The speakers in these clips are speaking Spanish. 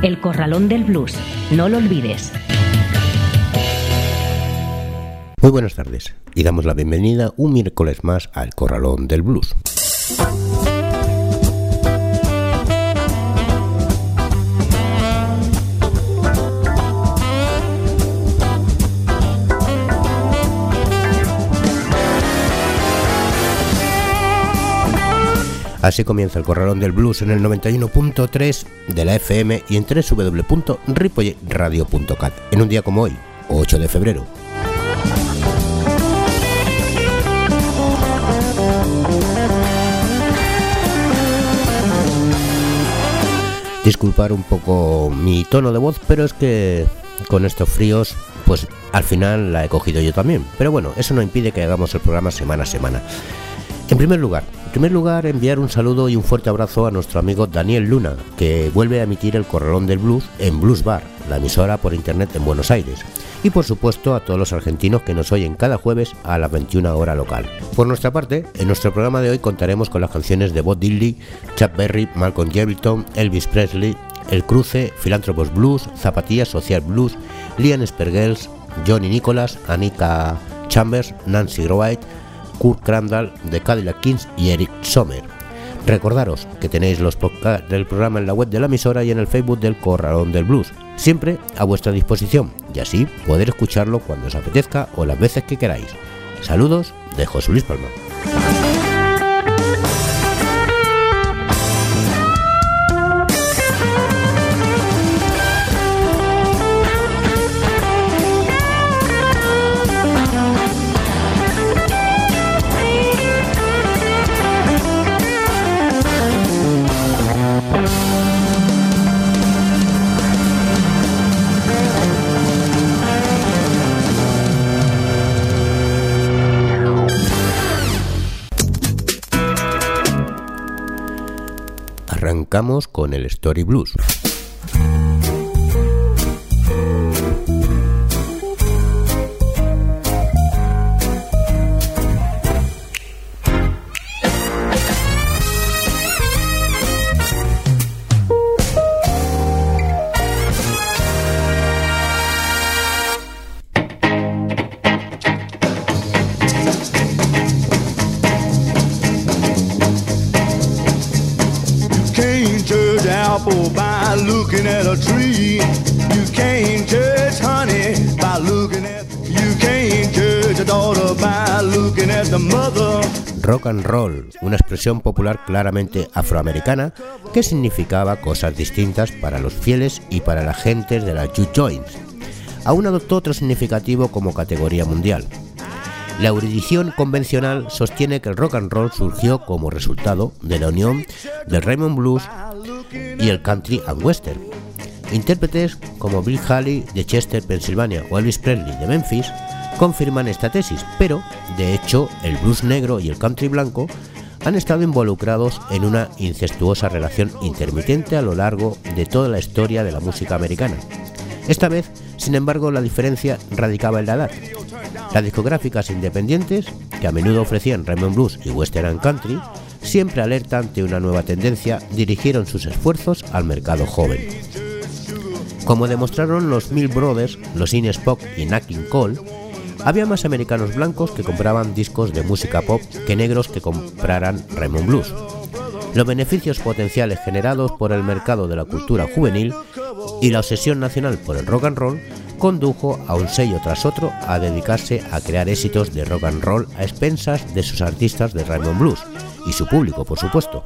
El Corralón del Blues. No lo olvides. Muy buenas tardes y damos la bienvenida un miércoles más al Corralón del Blues. Así comienza el Corralón del Blues en el 91.3 de la FM y en www.ripolletradio.cat en un día como hoy, 8 de febrero. Disculpar un poco mi tono de voz, pero es que con estos fríos, pues al final la he cogido yo también. Pero bueno, eso no impide que hagamos el programa semana a semana. En primer lugar, primer lugar, enviar un saludo y un fuerte abrazo a nuestro amigo Daniel Luna, que vuelve a emitir el Corralón del Blues en Blues Bar, la emisora por internet en Buenos Aires. Y por supuesto a todos los argentinos que nos oyen cada jueves a las 21 hora local. Por nuestra parte, en nuestro programa de hoy contaremos con las canciones de Bob Dylan, Chuck Berry, Malcolm Hamilton, Elvis Presley, El Cruce, Filántropos Blues, Zapatillas Social Blues, Lian Spergels, Johnny Nicholas, Anika Chambers, Nancy White, Kurt Crandall de Cadillac Kings y Eric Sommer. Recordaros que tenéis los podcasts del programa en la web de la emisora y en el Facebook del Corralón del Blues, siempre a vuestra disposición y así poder escucharlo cuando os apetezca o las veces que queráis. Saludos de José Luis Palma. Con el Story Blues. Rock and roll, una expresión popular claramente afroamericana que significaba cosas distintas para los fieles y para la gente de las Juke Joints. Aún adoptó otro significativo como categoría mundial. La erudición convencional sostiene que el rock and roll surgió como resultado de la unión del Raymond Blues y el country and western. Intérpretes como Bill Haley de Chester, Pensilvania o Elvis Presley de Memphis confirman esta tesis, pero de hecho el blues negro y el country blanco han estado involucrados en una incestuosa relación intermitente a lo largo de toda la historia de la música americana. Esta vez, sin embargo, la diferencia radicaba en la edad. Las discográficas independientes, que a menudo ofrecían Raymond Blues y Western Country, siempre alerta ante una nueva tendencia, dirigieron sus esfuerzos al mercado joven. Como demostraron los Mill Brothers, los In Spock y Nat King Cole, había más americanos blancos que compraban discos de música pop que negros que compraran Raymond Blues. Los beneficios potenciales generados por el mercado de la cultura juvenil y la obsesión nacional por el rock and roll condujo a un sello tras otro a dedicarse a crear éxitos de rock and roll a expensas de sus artistas de Raymond Blues y su público, por supuesto.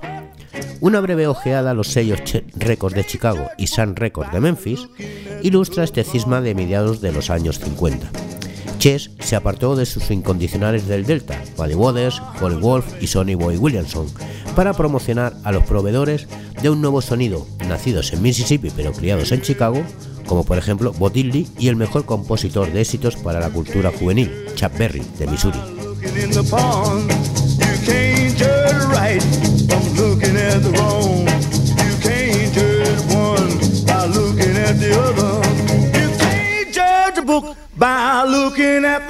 Una breve ojeada a los sellos Records de Chicago y Sun Records de Memphis ilustra este cisma de mediados de los años 50. Chess se apartó de sus incondicionales del Delta, Buddy Waters, Holly Wolf y Sonny Boy Williamson, para promocionar a los proveedores de un nuevo sonido, nacidos en Mississippi pero criados en Chicago, como por ejemplo Bob Diddley y el mejor compositor de éxitos para la cultura juvenil, Chuck Berry, de Missouri.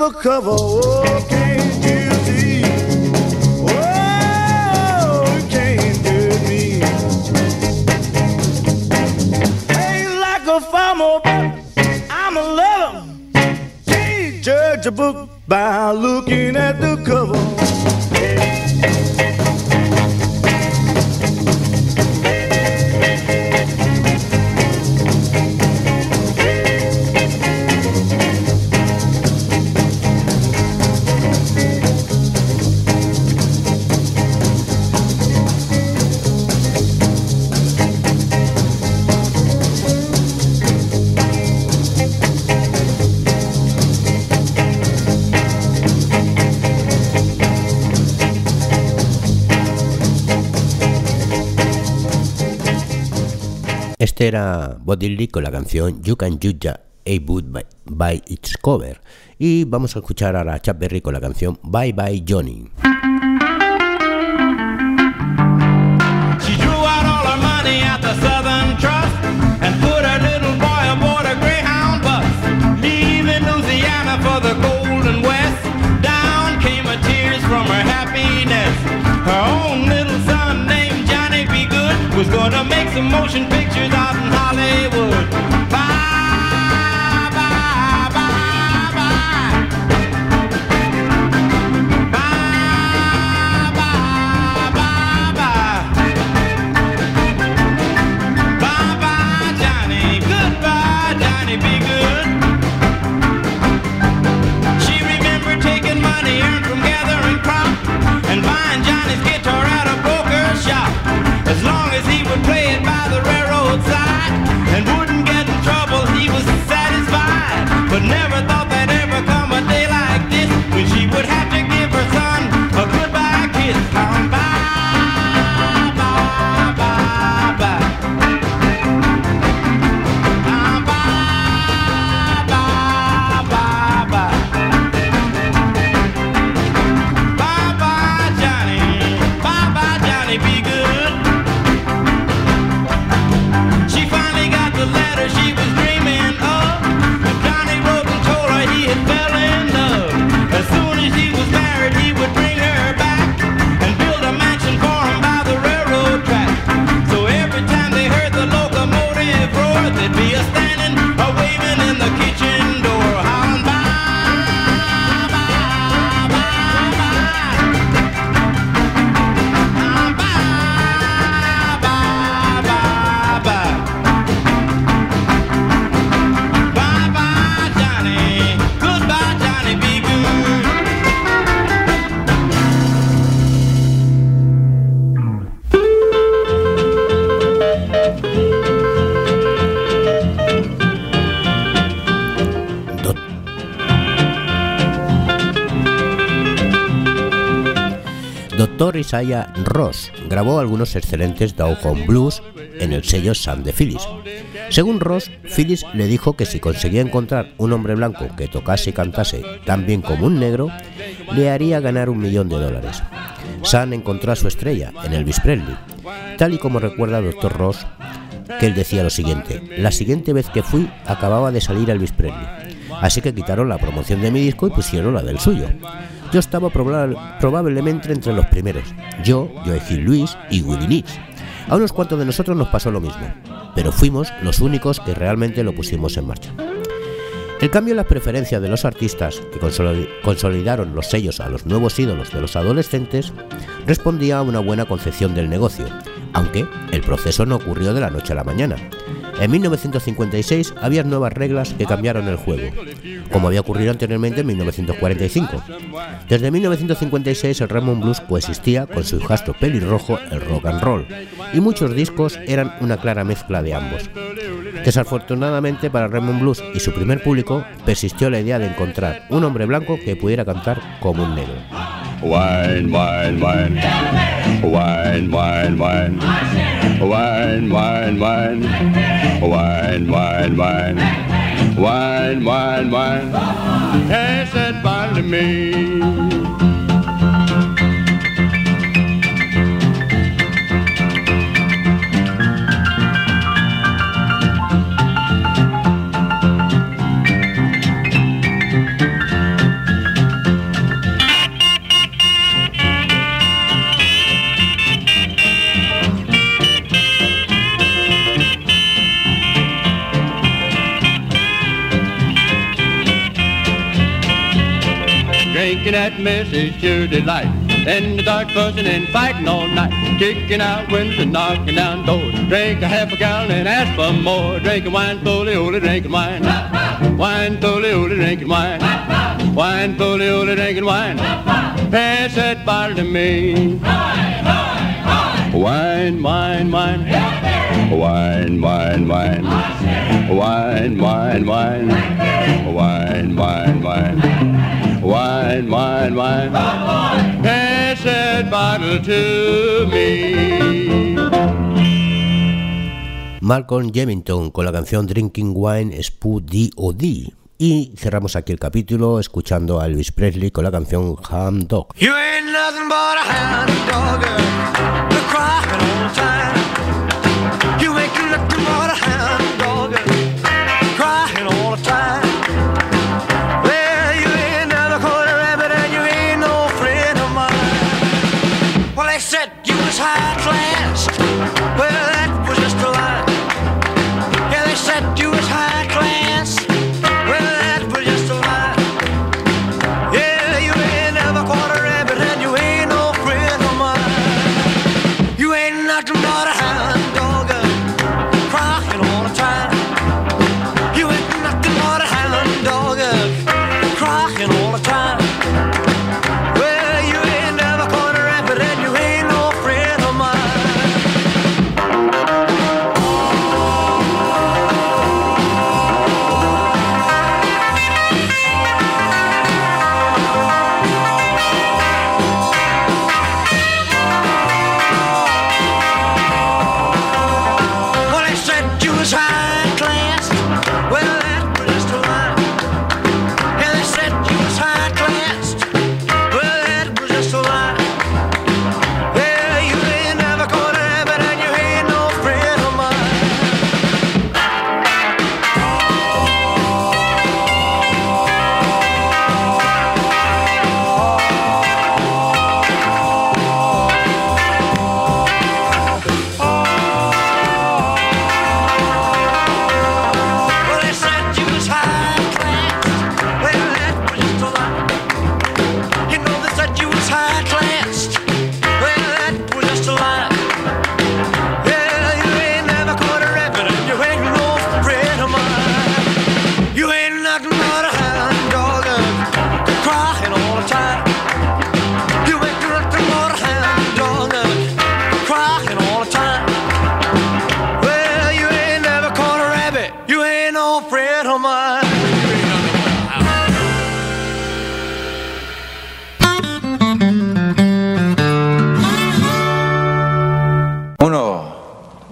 Looking at the cover. Oh, can't? Oh, can't you me? Ain't like a farmer, but I'm a lover. Can't judge a book by looking at the cover. Este era Bodily con la canción You Can Judge a Boot by, Its Cover. Y vamos a escuchar a Chuck Berry con la canción Bye Bye Johnny. She drew out all her money Dr. Isaiah Ross grabó algunos excelentes Dow Home Blues en el sello Sam de Phyllis. Según Ross, Phyllis le dijo que si conseguía encontrar un hombre blanco que tocase y cantase tan bien como un negro, le haría ganar un millón de dólares. Sam encontró a su estrella en Elvis Presley, tal y como recuerda Dr. Ross, que él decía lo siguiente: La siguiente vez que fui acababa de salir Elvis Presley, así que quitaron la promoción de mi disco y pusieron la del suyo. Yo estaba proba- probablemente entre los primeros, yo, Joe Hill Lewis y Willie Nitz. A unos cuantos de nosotros nos pasó lo mismo, pero fuimos los únicos que realmente lo pusimos en marcha. El cambio en las preferencias de los artistas que consoli- consolidaron los sellos a los nuevos ídolos de los adolescentes respondía a una buena concepción del negocio, aunque el proceso no ocurrió de la noche a la mañana. En 1956 había nuevas reglas que cambiaron el juego, como había ocurrido anteriormente en 1945. Desde 1956 el Raymond Blues coexistía con su hijastro pelirrojo, el rock and roll, y muchos discos eran una clara mezcla de ambos. Desafortunadamente para Raymond Blues y su primer público persistió la idea de encontrar un hombre blanco que pudiera cantar como un negro. Wine, wine, wine. Wine, wine, wine. Wine, wine, wine. Wine, wine, wine. Pass that bottle to me. That mess is your delight. In the dark, fussing and fighting all night. Kicking out windows and knocking down doors. Drink a half a gallon and ask for more. Drinking wine, fully, holy, drinking wine. Wine, fully, holy, drinking wine. Wine, fully, holy, drinking wine. Pass that bottle to me. Wine, wine, wine. Wine, wine, wine. Wine, wine, wine. Wine, wine, wine. Wine, wine, wine. Pass that bottle to me. Malcolm Jemington con la canción Drinking Wine Spoo D.O.D. Y cerramos aquí el capítulo escuchando a Elvis Presley con la canción Ham Dog. You ain't nothing but a hound dog, girl. You're crying all the time. You ain't nothing but a hound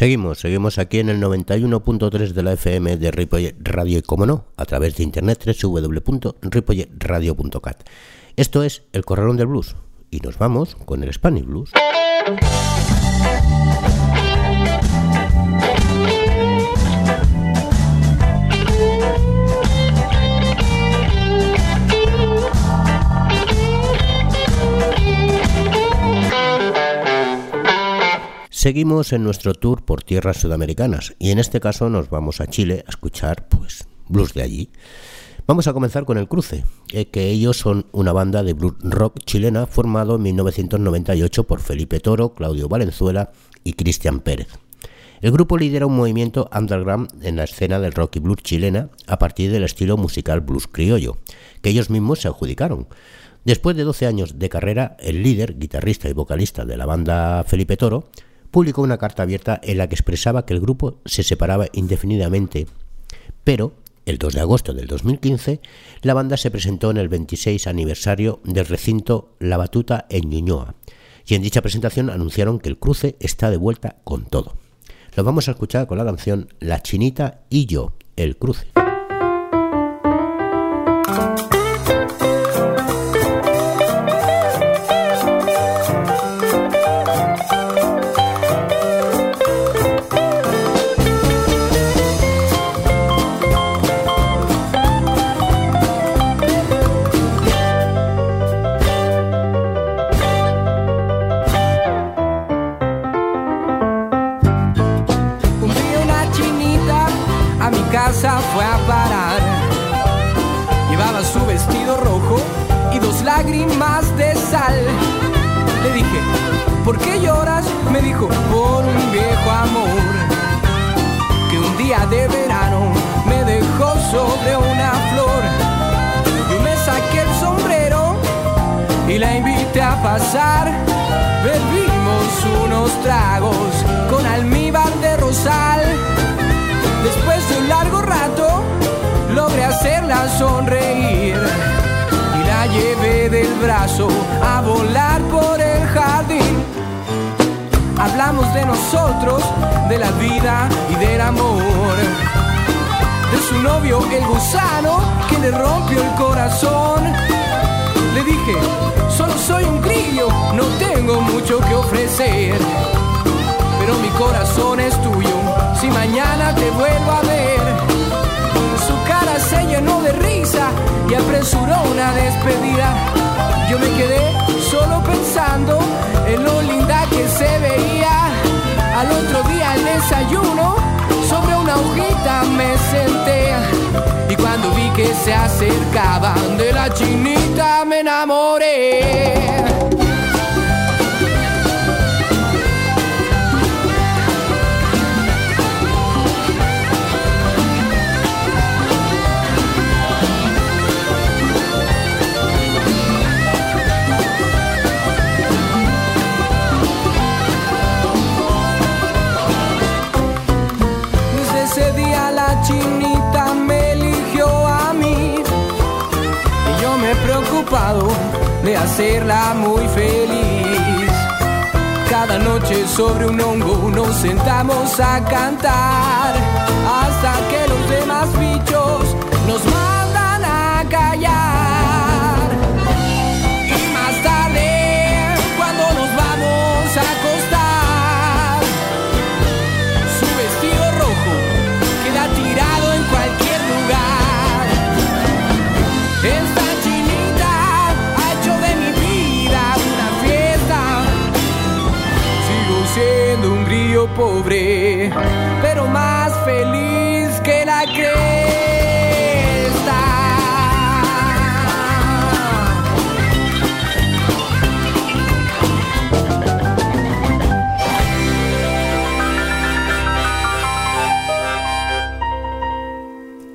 Seguimos, seguimos aquí en el 91.3 de la FM de Ripollet Radio y, como no, a través de internet www.ripolletradio.cat. Esto es El Corralón del Blues y nos vamos con el Spanish Blues. Seguimos en nuestro tour por tierras sudamericanas y en este caso nos vamos a Chile a escuchar pues blues de allí. Vamos a comenzar con el Cruce, eh, que ellos son una banda de blues rock chilena formado en 1998 por Felipe Toro, Claudio Valenzuela y Cristian Pérez. El grupo lidera un movimiento underground en la escena del rock y blues chilena a partir del estilo musical blues criollo, que ellos mismos se adjudicaron. Después de 12 años de carrera, el líder, guitarrista y vocalista de la banda Felipe Toro publicó una carta abierta en la que expresaba que el grupo se separaba indefinidamente, pero el 2 de agosto del 2015 la banda se presentó en el 26 aniversario del recinto La Batuta en Ñuñoa y en dicha presentación anunciaron que el cruce está de vuelta con todo. Lo vamos a escuchar con la canción La Chinita y yo, el cruce. Despedida. Yo me quedé solo pensando en lo linda que se veía. Al otro día al desayuno, sobre una hojita me senté. Y cuando vi que se acercaban de la chinita me enamoré. De hacerla muy feliz. Cada noche sobre un hongo nos sentamos a cantar hasta que los demás bichos nos mandan grillo pobre, pero más feliz que la cresta.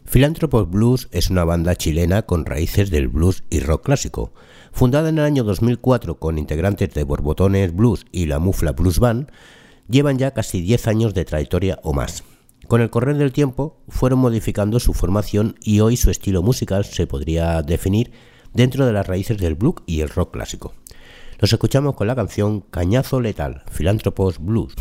Philanthropos Blues es una banda chilena con raíces del blues y rock clásico. Fundada en el año 2004 con integrantes de Borbotones Blues y la Mufla Blues Band, llevan ya casi 10 años de trayectoria o más. Con el correr del tiempo fueron modificando su formación y hoy su estilo musical se podría definir dentro de las raíces del blues y el rock clásico. Los escuchamos con la canción Cañazo Letal, Philanthropos Blues.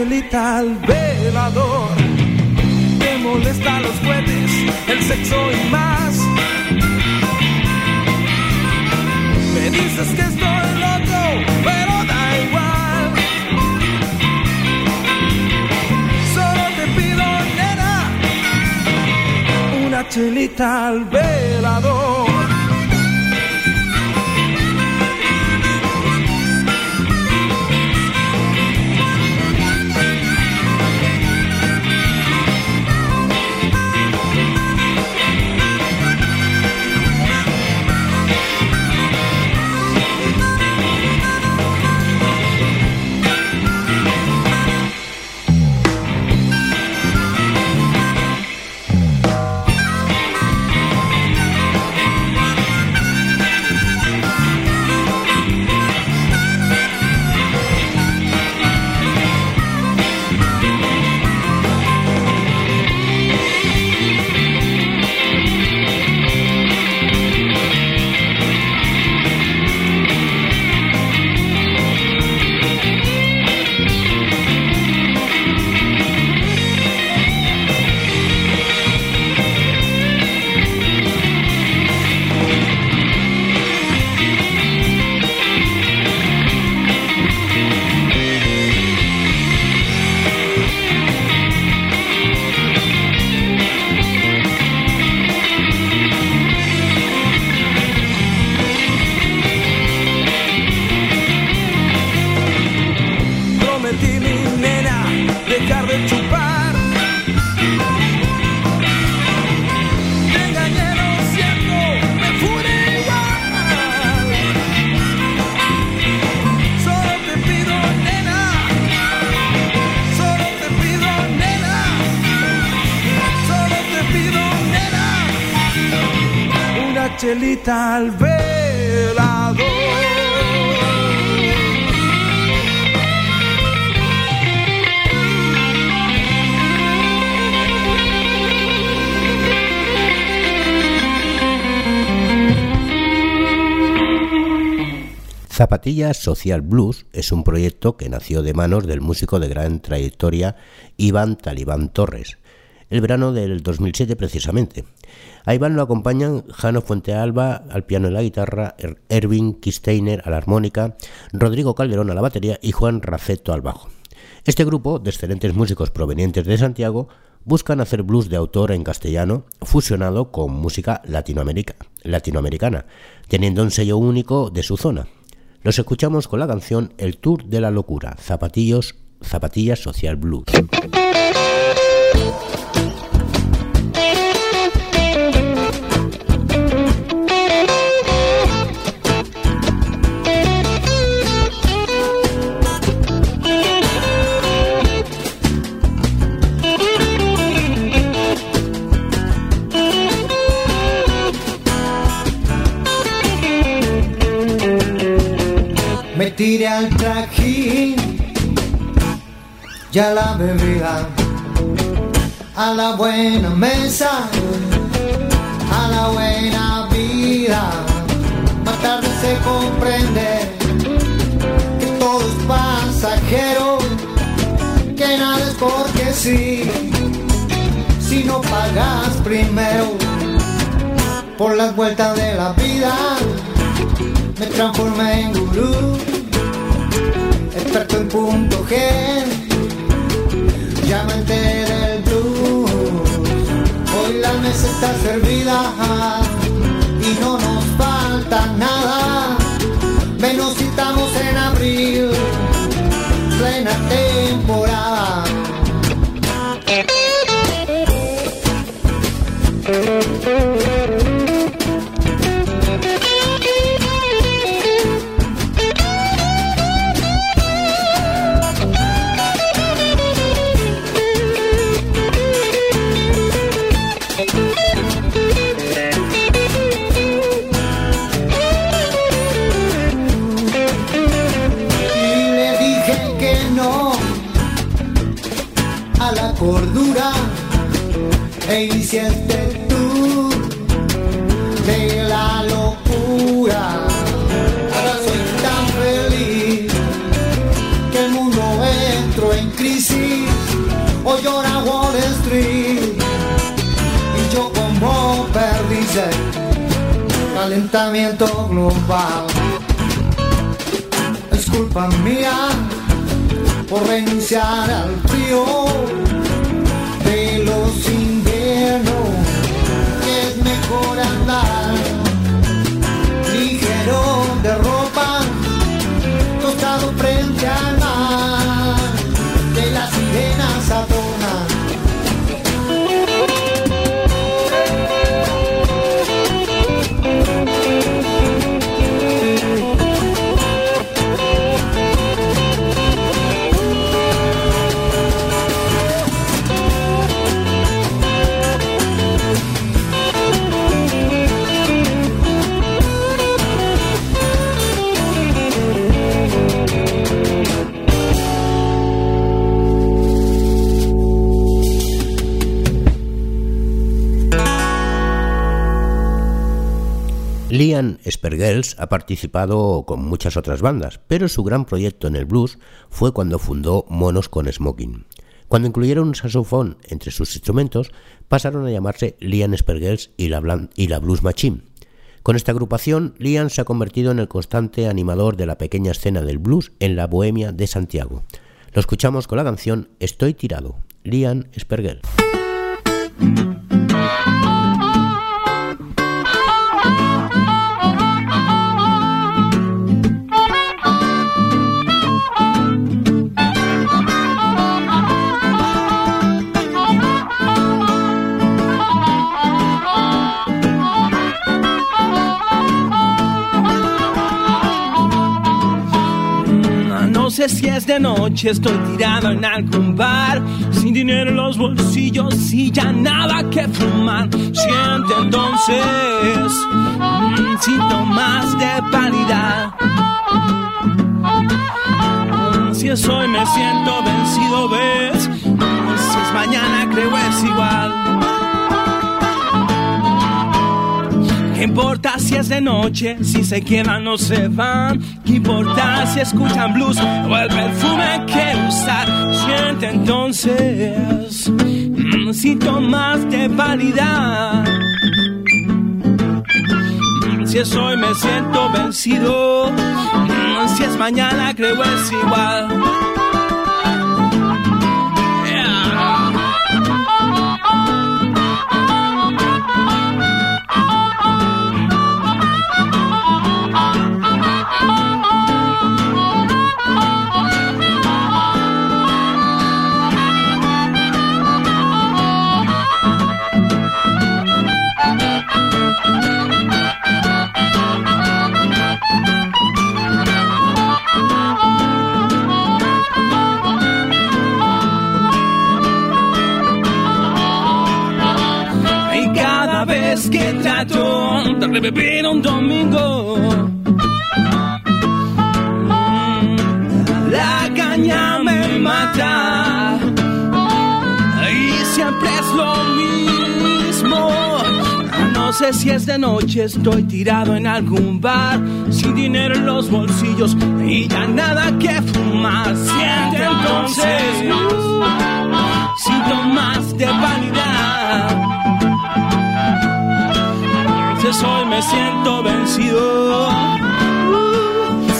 Chelita al velador. Te molesta los cohetes, el sexo y más. Me dices que estoy loco, pero da igual. Solo te pido, nena, una chelita al velador. Zapatillas Social Blues es un proyecto que nació de manos del músico de gran trayectoria Iván Talibán Torres, el verano del 2007 precisamente. A Iván lo acompañan Jano Fuentealba al piano y la guitarra, Er- Erwin Kisteiner a la armónica, Rodrigo Calderón a la batería y Juan Raceto al bajo. Este grupo, de excelentes músicos provenientes de Santiago, buscan hacer blues de autor en castellano fusionado con música latinoamerica- latinoamericana, teniendo un sello único de su zona. Los escuchamos con la canción El Tour de la Locura, Zapatillos, Zapatillas Social Blues. Tiré al trajín. Ya la bebida a la buena mesa a la buena vida. Más tarde se comprende que todo es pasajero que nada es porque sí. Si no pagas primero por las vueltas de la vida me transformé en gurú, experto en punto G, ya me del blues. Hoy la mesa está servida y no nos calentamiento global. Es culpa mía por renunciar al frío de los inviernos. Es mejor andar Liam Spergels ha participado con muchas otras bandas, pero su gran proyecto en el blues fue cuando fundó Monos con Smoking. Cuando incluyeron un saxofón entre sus instrumentos, pasaron a llamarse Liam Spergels y la, Blues Machine. Con esta agrupación, Liam se ha convertido en el constante animador de la pequeña escena del blues en la Bohemia de Santiago. Lo escuchamos con la canción Estoy tirado, Liam Spergels. Si es de noche, estoy tirado en algún bar, sin dinero en los bolsillos y ya nada que fumar. Siente entonces mm, síntomas de. Mm, Si es hoy me siento vencido, ves. Si es mañana creo es igual. ¿Qué importa si es de noche, si se quedan o se van? ¿Qué importa si escuchan blues o el perfume que usar? Siente entonces mm, síntomas de pálida. Mm, Si es hoy me siento vencido, Mm, si es mañana creo es igual. Trato de revivir un domingo, mm, la caña me mata. Y siempre es lo mismo. No sé si es de noche, estoy tirado en algún bar, sin dinero en los bolsillos y ya nada que fumar. Siente entonces síntomas de vanidad. Si es hoy me siento vencido.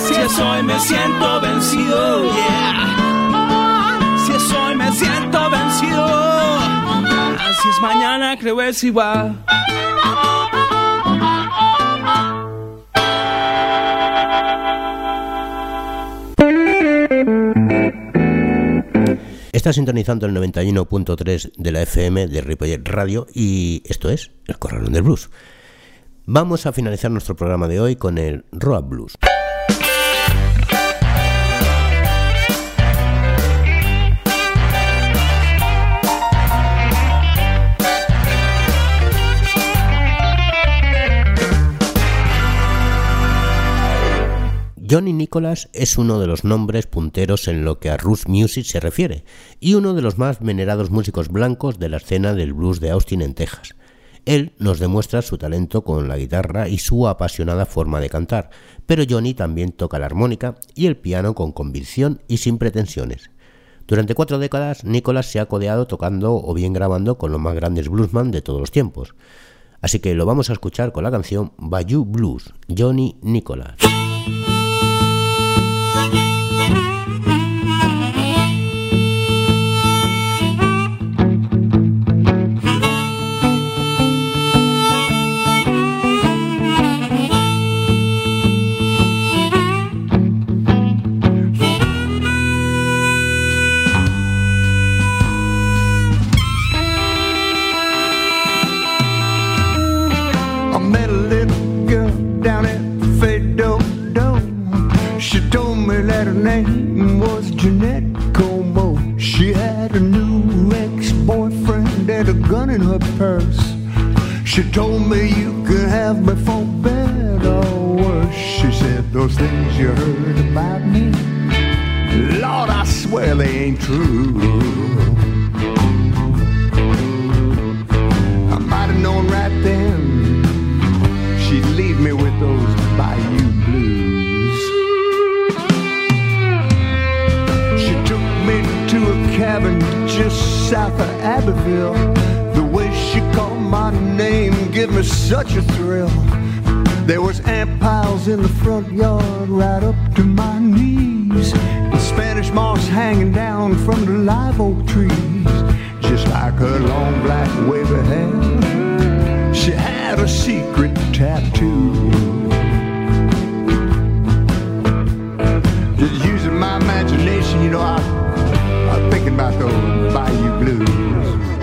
Si es hoy me siento vencido. Yeah. Si es hoy me siento vencido. Si es mañana creo es igual. Está sintonizando el 91.3 de la FM de Ripollet Radio y esto es El Corralón del Blues. Vamos a finalizar nuestro programa de hoy con el Road Blues. Johnny Nicholas es uno de los nombres punteros en lo que a Roots Music se refiere y uno de los más venerados músicos blancos de la escena del blues de Austin en Texas. Él nos demuestra su talento con la guitarra y su apasionada forma de cantar, pero Johnny también toca la armónica y el piano con convicción y sin pretensiones. Durante cuatro décadas, Nicholas se ha codeado tocando o bien grabando con los más grandes bluesman de todos los tiempos. Así que lo vamos a escuchar con la canción Bayou Blues, Johnny Nicholas. Ex-boyfriend a gun in her purse. She told me you could have me for better or worse. She said those things you heard about me. Lord, I swear they ain't true. Just south of Abbeville. The way she called my name gave me such a thrill. There was ant piles in the front yard right up to my knees. And Spanish moss hanging down from the live oak trees. Just like her long black wavy hair. She had a secret tattoo. Just using my imagination, you know, I, thinking about those Bayou Blues.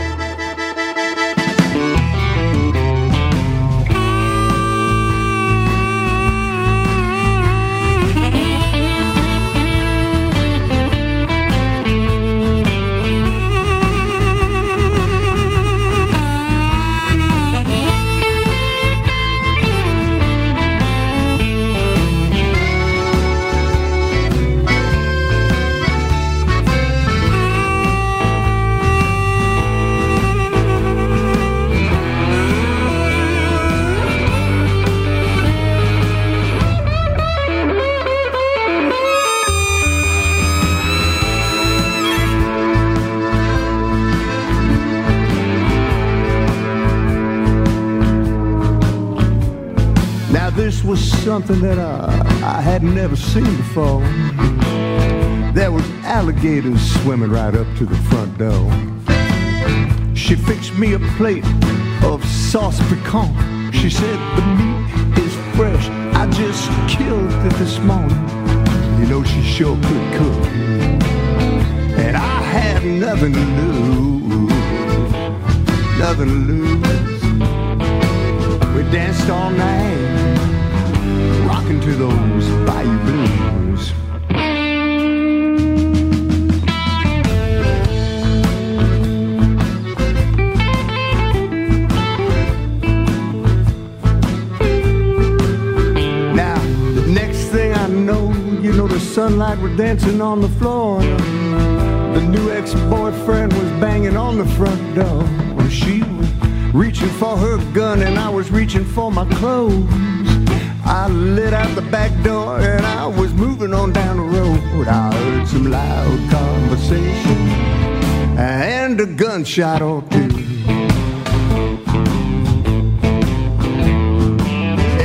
Something that I, I had never seen before. There was alligators swimming right up to the front door. She fixed me a plate of sauce piquant. She said the meat is fresh. I just killed it this morning. You know she sure could cook. And I had nothing to lose. Nothing to lose. We danced all night, rocking to those Bayou Blues. Now, the next thing I know, you know, the sunlight was dancing on the floor. The new ex-boyfriend was banging on the front door. She was reaching for her gun and I was reaching for my clothes. I lit out the back door and I was moving on down the road. I heard some loud conversation and a gunshot or two.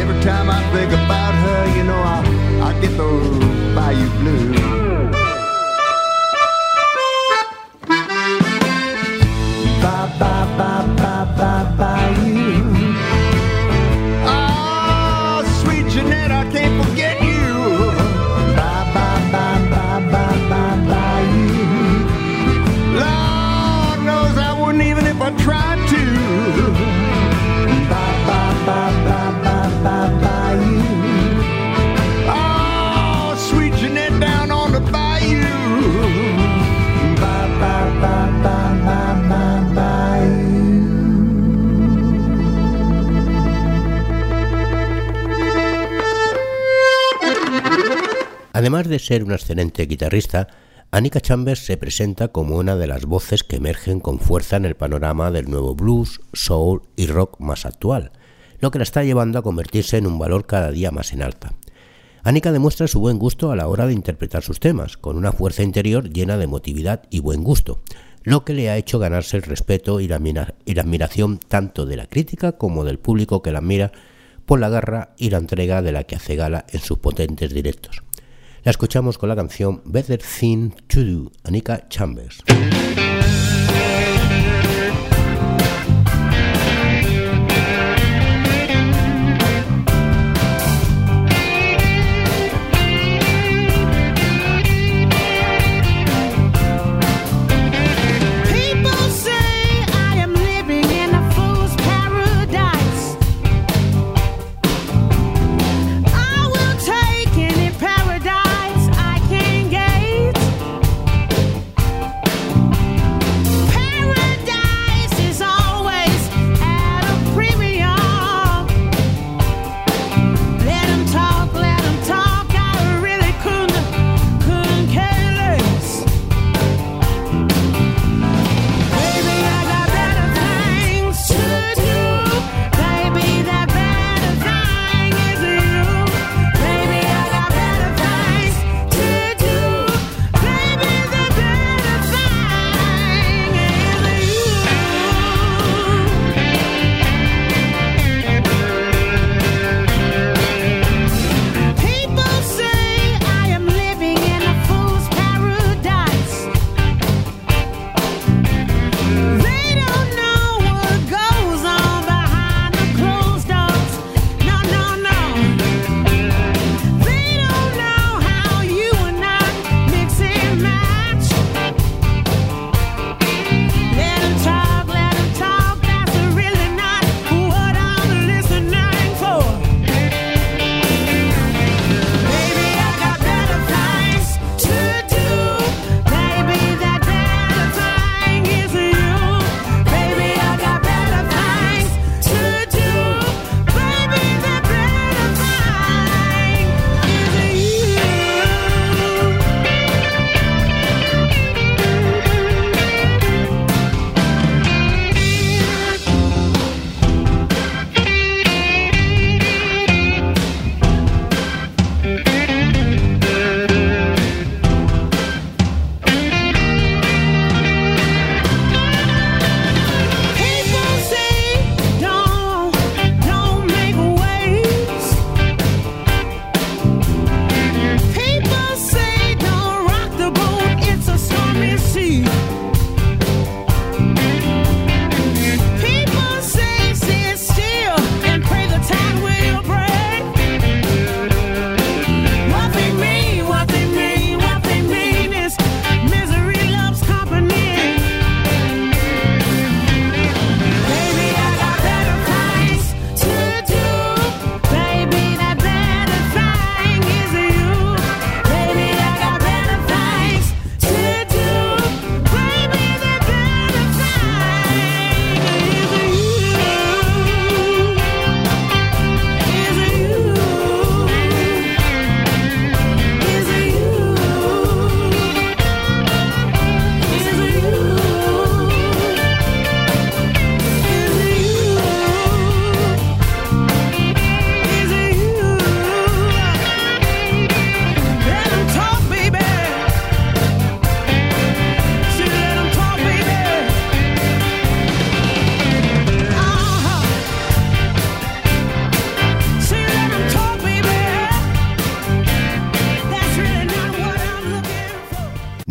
Every time I think about her, you know, I, I get those Bayou Blues. de ser una excelente guitarrista, Annika Chambers se presenta como una de las voces que emergen con fuerza en el panorama del nuevo blues, soul y rock más actual, lo que la está llevando a convertirse en un valor cada día más en alta. Annika demuestra su buen gusto a la hora de interpretar sus temas, con una fuerza interior llena de emotividad y buen gusto, lo que le ha hecho ganarse el respeto y la, y la admiración tanto de la crítica como del público que la admira por la garra y la entrega de la que hace gala en sus potentes directos. La escuchamos con la canción Better Thing to Do, Anika Chambers.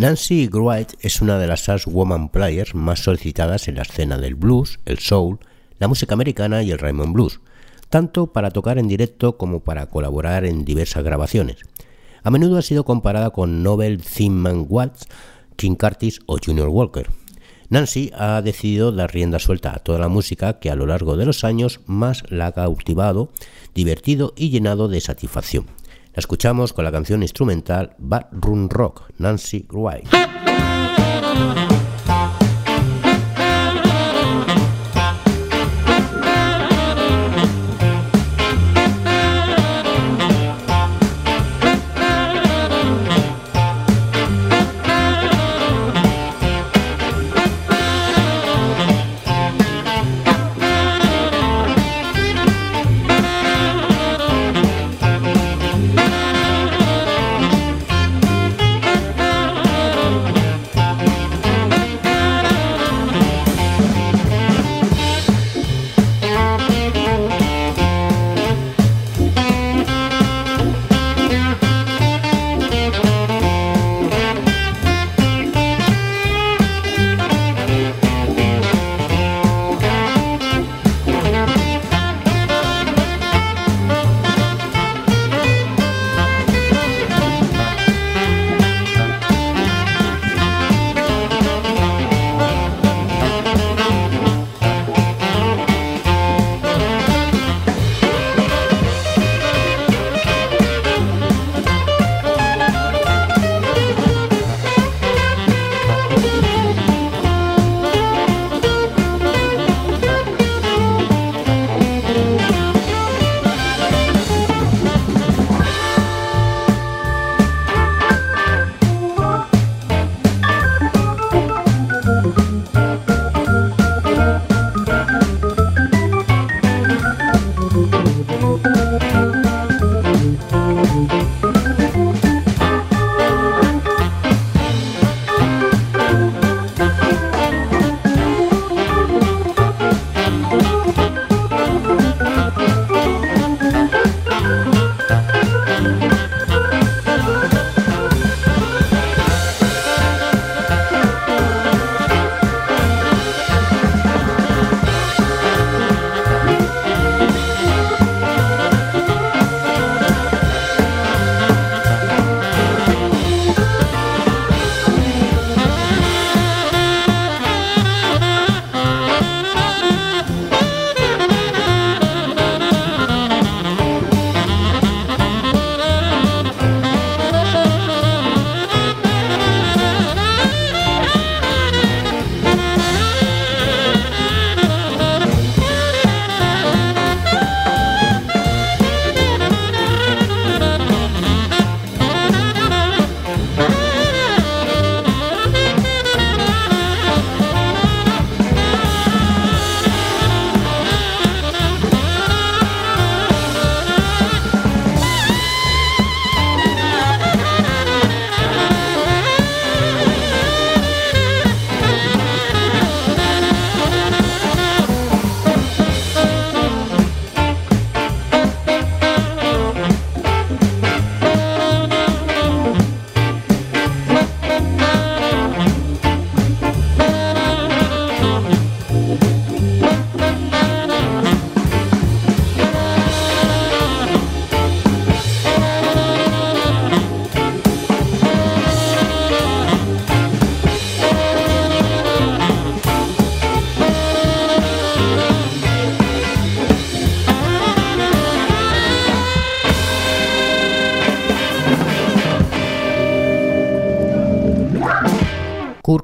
Nancy Wright es una de las As Woman Players más solicitadas en la escena del blues, el soul, la música americana y el Raymond Blues, tanto para tocar en directo como para colaborar en diversas grabaciones. A menudo ha sido comparada con Nobel Thinman Watts, King Curtis o Junior Walker. Nancy ha decidido dar rienda suelta a toda la música que a lo largo de los años más la ha cautivado, divertido y llenado de satisfacción. La escuchamos con la canción instrumental Bad Room Rock, Nancy Wright.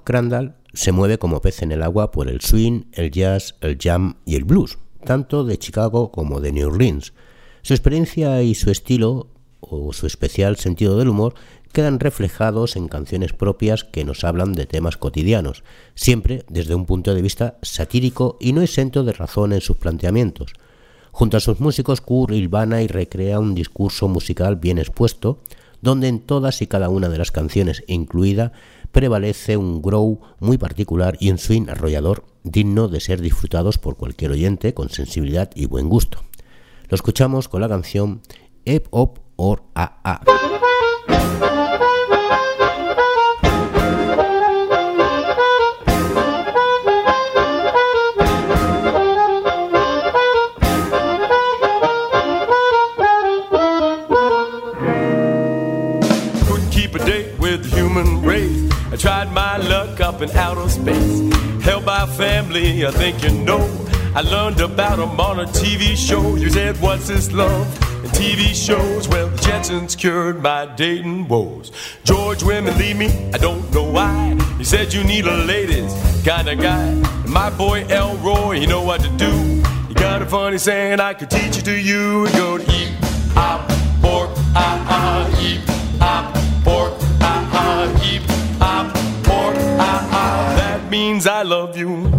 Crandall se mueve como pez en el agua por el swing, el jazz, el jam y el blues, tanto de Chicago como de New Orleans. Su experiencia y su estilo, o su especial sentido del humor, quedan reflejados en canciones propias que nos hablan de temas cotidianos, siempre desde un punto de vista satírico y no exento de razón en sus planteamientos. Junto a sus músicos, Kurt hilvana y recrea un discurso musical bien expuesto, donde en todas y cada una de las canciones incluida prevalece un grow muy particular y un swing arrollador digno de ser disfrutados por cualquier oyente con sensibilidad y buen gusto. Lo escuchamos con la canción Ep Op or A A. my luck up in outer space. Held by family, I think you know. I learned about 'em on a TV show. You said, What's this love? And TV shows, well, the Jetsons cured my dating woes. George women leave me, I don't know why. He said, You need a ladies kind of guy. And my boy Elroy, you know what to do. You got a funny saying, I could teach it to you. Go to eat, op, you.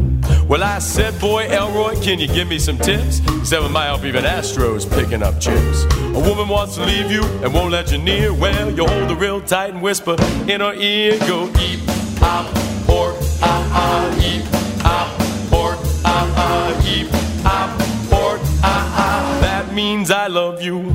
Well, I said, boy, Elroy, can you give me some tips? He said, we might help even Astros picking up chips. A woman wants to leave you and won't let you near. Well, you hold her real tight and whisper in her ear, go eat, op, pork, ah, ah, eat, op, pork, ah, ah, eat, op, pork, ah, ah. That means I love you.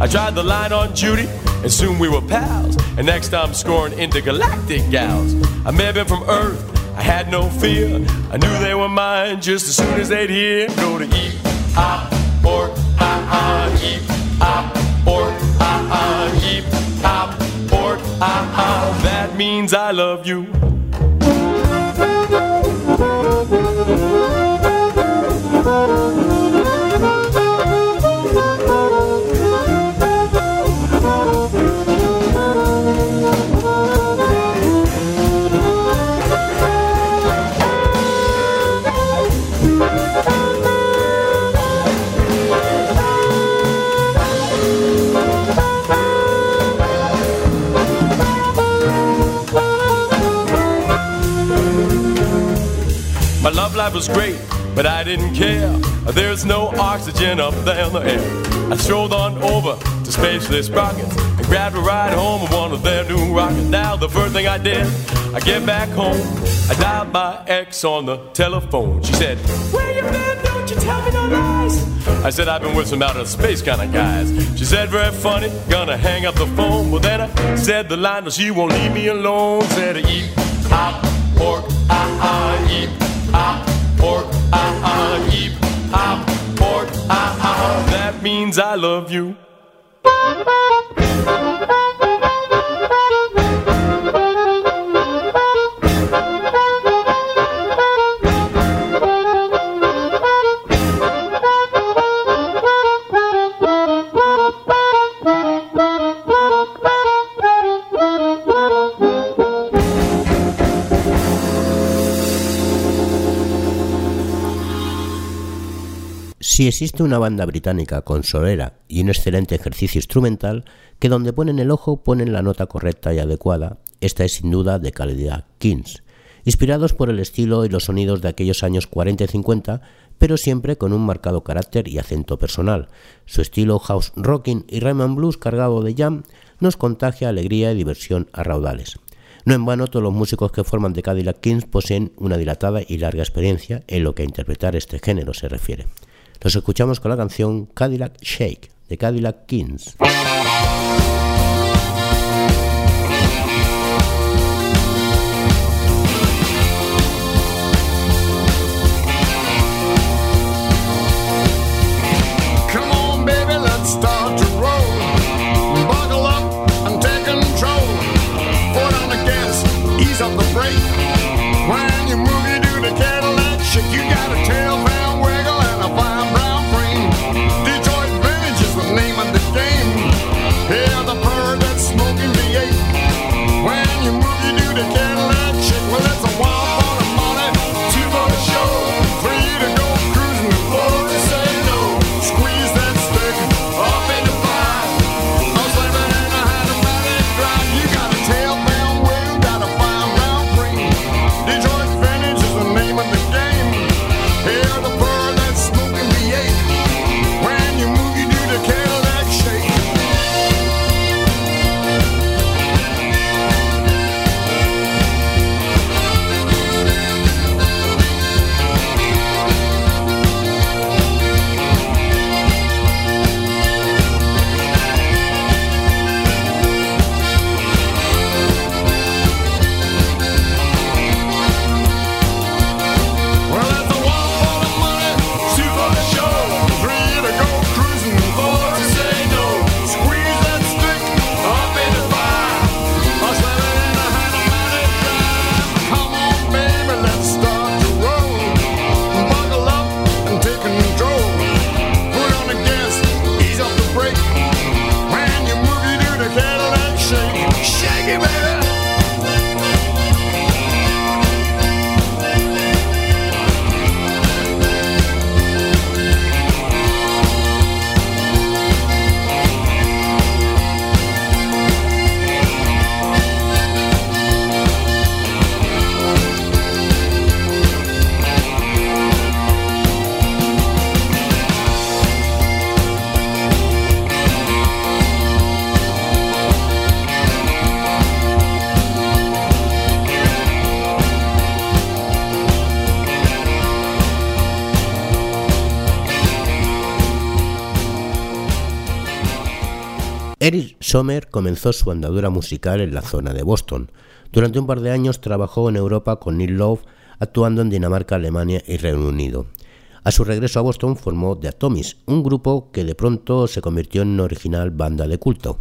I tried the line on Judy, and soon we were pals. And next I'm scoring intergalactic gals. I may have been from Earth, I had no fear. I knew they were mine just as soon as they'd hear. Go to eat, E I or I I E I or hop, or I I. That means I love you. you. Was great, but I didn't care. There's no oxygen up there in the air. I strolled on over to Spaceless Rockets and grabbed a ride home in one of their new rockets. Now, the first thing I did, I get back home. I dialed my ex on the telephone. She said, Where you been? Don't you tell me no lies. I said, I've been with some outer space kind of guys. She said, Very funny, gonna hang up the phone. Well, then I said the line, but she won't leave me alone. Said, Eat, hop, pork, ah, ah, eat, hop, ah, ah, eat, hop, pork, ah, ah. That means I love you. Si existe una banda británica con solera y un excelente ejercicio instrumental, que donde ponen el ojo ponen la nota correcta y adecuada, esta es sin duda de calidad Kings, inspirados por el estilo y los sonidos de aquellos años 40 y 50, pero siempre con un marcado carácter y acento personal. Su estilo house rocking y rhythm and blues cargado de jam nos contagia alegría y diversión a raudales. No en vano, todos los músicos que forman The Cadillac Kings poseen una dilatada y larga experiencia en lo que a interpretar este género se refiere. Los escuchamos con la canción Cadillac Shake de Cadillac Kings. Eric Sommer comenzó su andadura musical en la zona de Boston. Durante un par de años trabajó en Europa con Neil Love, actuando en Dinamarca, Alemania y Reino Unido. A su regreso a Boston formó The Atomics, un grupo que de pronto se convirtió en una original banda de culto.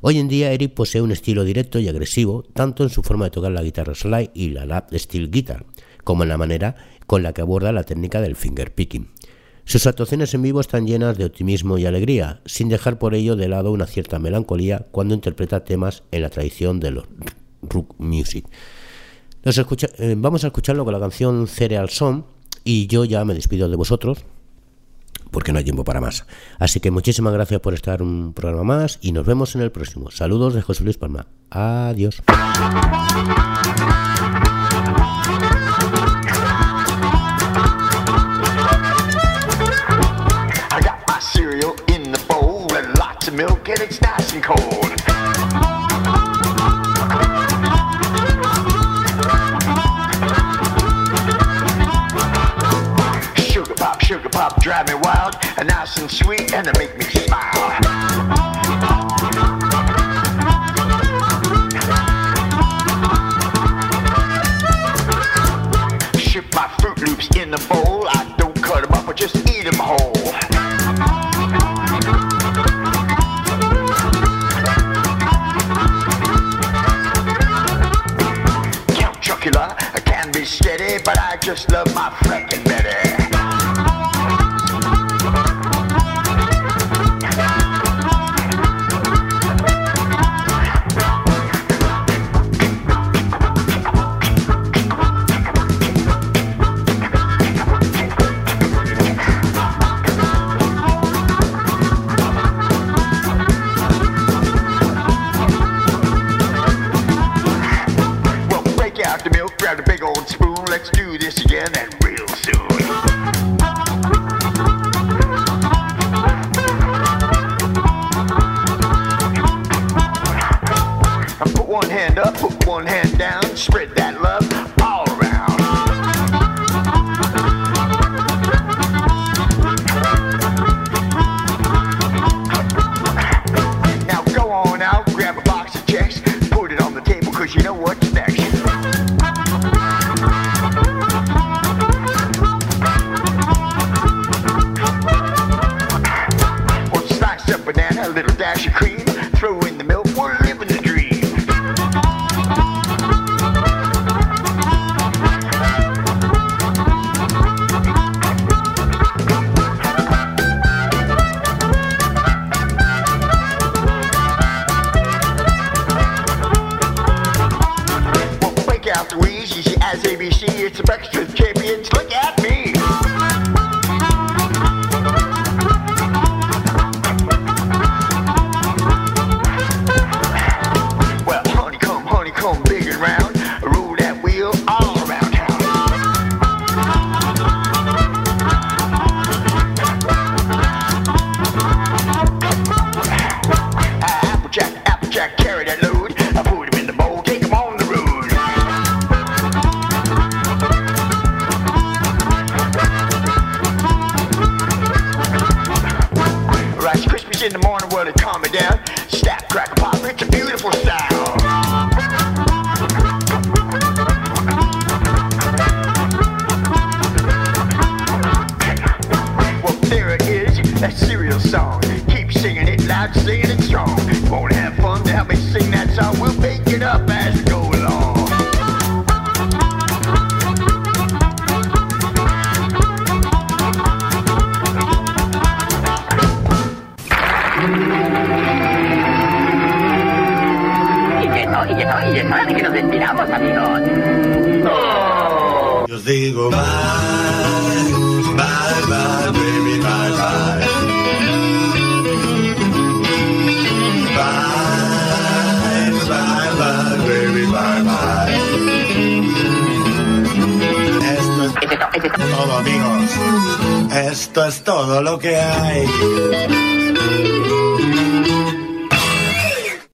Hoy en día Eric posee un estilo directo y agresivo, tanto en su forma de tocar la guitarra slide y la lap steel guitar, como en la manera con la que aborda la técnica del finger picking. Sus actuaciones en vivo están llenas de optimismo y alegría, sin dejar por ello de lado una cierta melancolía cuando interpreta temas en la tradición de los rock music. Eh, vamos a escucharlo con la canción Cereal Song y yo ya me despido de vosotros porque no hay tiempo para más. Así que muchísimas gracias por estar un programa más y nos vemos en el próximo. Saludos de José Luis Palma. Adiós. Of milk and it's nice and cold. Sugar pop, sugar pop, drive me wild, and nice and sweet, and they make me smile. Ship my Fruit Loops in the bowl. Out the wheeze, you see, as ABC, it's the breakfast champions, look at